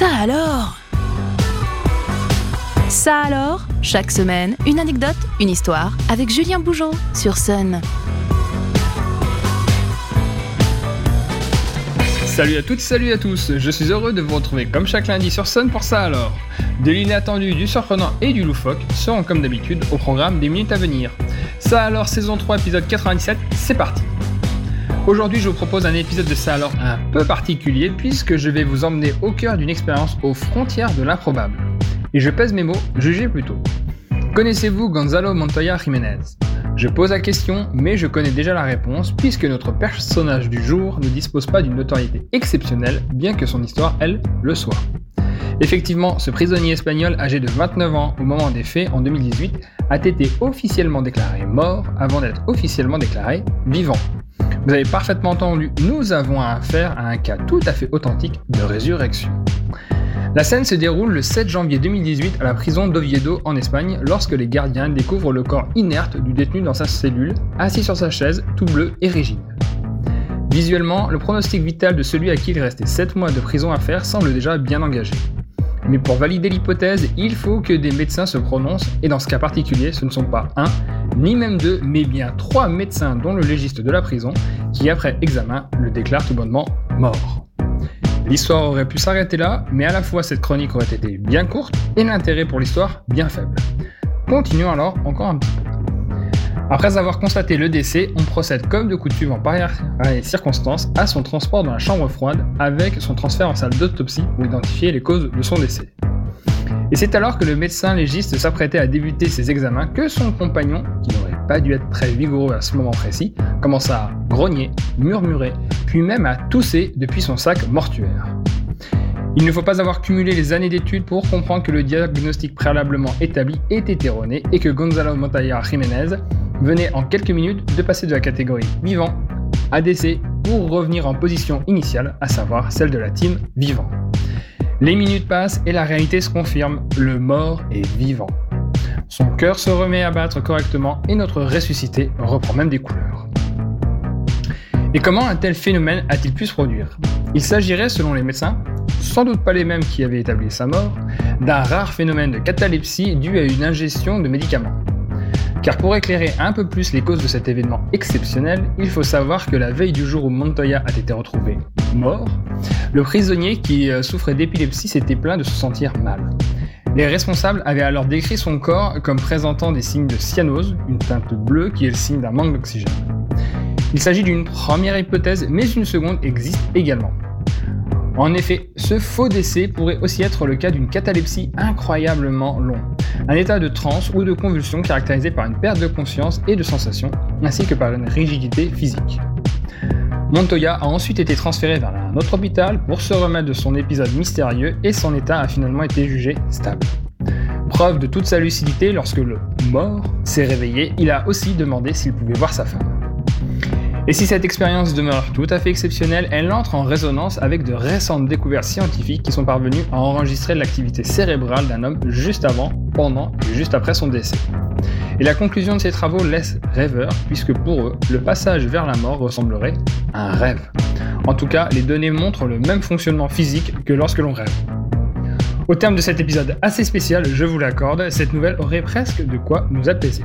Ça alors? Ça alors Chaque semaine, une anecdote, une histoire avec Julien Bougeot sur Sun. Salut à toutes, salut à tous, je suis heureux de vous retrouver comme chaque lundi sur Sun pour ça alors. De l'inattendu, du surprenant et du loufoque seront comme d'habitude au programme des minutes à venir. Ça alors, saison 3, épisode 97, c'est parti Aujourd'hui, je vous propose un épisode de ça un peu particulier puisque je vais vous emmener au cœur d'une expérience aux frontières de l'improbable. Et je pèse mes mots, jugez plutôt. Connaissez-vous Gonzalo Montoya Jiménez? Je pose la question, mais je connais déjà la réponse puisque notre personnage du jour ne dispose pas d'une notoriété exceptionnelle, bien que son histoire, elle, le soit. Effectivement, ce prisonnier espagnol âgé de 29 ans au moment des faits en 2018 a été officiellement déclaré mort avant d'être officiellement déclaré vivant. Vous avez parfaitement entendu, nous avons affaire à un cas tout à fait authentique de résurrection. La scène se déroule le 7 janvier 2018 à la prison d'Oviedo en Espagne lorsque les gardiens découvrent le corps inerte du détenu dans sa cellule, assis sur sa chaise, tout bleu et rigide. Visuellement, le pronostic vital de celui à qui il restait 7 mois de prison à faire semble déjà bien engagé. Mais pour valider l'hypothèse, il faut que des médecins se prononcent, et dans ce cas particulier, ce ne sont pas un, ni même deux, mais bien trois médecins, dont le légiste de la prison, qui après examen le déclarent tout bonnement mort. L'histoire aurait pu s'arrêter là, mais à la fois cette chronique aurait été bien courte et l'intérêt pour l'histoire bien faible. Continuons alors encore un petit peu. Après avoir constaté le décès, on procède comme de coutume en pareilles circonstances à son transport dans la chambre froide avec son transfert en salle d'autopsie pour identifier les causes de son décès. Et c'est alors que le médecin légiste s'apprêtait à débuter ses examens que son compagnon, qui n'aurait pas dû être très vigoureux à ce moment précis, commença à grogner, murmurer, puis même à tousser depuis son sac mortuaire. Il ne faut pas avoir cumulé les années d'études pour comprendre que le diagnostic préalablement établi était erroné et que Gonzalo Montoya Jiménez venait en quelques minutes de passer de la catégorie vivant à décès pour revenir en position initiale, à savoir celle de la team vivant. Les minutes passent et la réalité se confirme, le mort est vivant. Son cœur se remet à battre correctement et notre ressuscité reprend même des couleurs. Et comment un tel phénomène a-t-il pu se produire? Il s'agirait, selon les médecins, sans doute pas les mêmes qui avaient établi sa mort, d'un rare phénomène de catalepsie dû à une ingestion de médicaments. Car pour éclairer un peu plus les causes de cet événement exceptionnel, il faut savoir que la veille du jour où Montoya a été retrouvé mort, le prisonnier qui euh, souffrait d'épilepsie s'était plaint de se sentir mal. Les responsables avaient alors décrit son corps comme présentant des signes de cyanose, une teinte bleue qui est le signe d'un manque d'oxygène. Il s'agit d'une première hypothèse, mais une seconde existe également. En effet, ce faux décès pourrait aussi être le cas d'une catalepsie incroyablement longue, un état de transe ou de convulsion caractérisé par une perte de conscience et de sensation, ainsi que par une rigidité physique. Montoya a ensuite été transféré vers un autre hôpital pour se remettre de son épisode mystérieux et son état a finalement été jugé stable. Preuve de toute sa lucidité, lorsque le mort s'est réveillé, il a aussi demandé s'il pouvait voir sa femme. Et si cette expérience demeure tout à fait exceptionnelle, elle entre en résonance avec de récentes découvertes scientifiques qui sont parvenues à enregistrer l'activité cérébrale d'un homme juste avant, pendant et juste après son décès. Et la conclusion de ces travaux laisse rêveur, puisque pour eux, le passage vers la mort ressemblerait à un rêve. En tout cas, les données montrent le même fonctionnement physique que lorsque l'on rêve. Au terme de cet épisode assez spécial, je vous l'accorde, cette nouvelle aurait presque de quoi nous apaiser.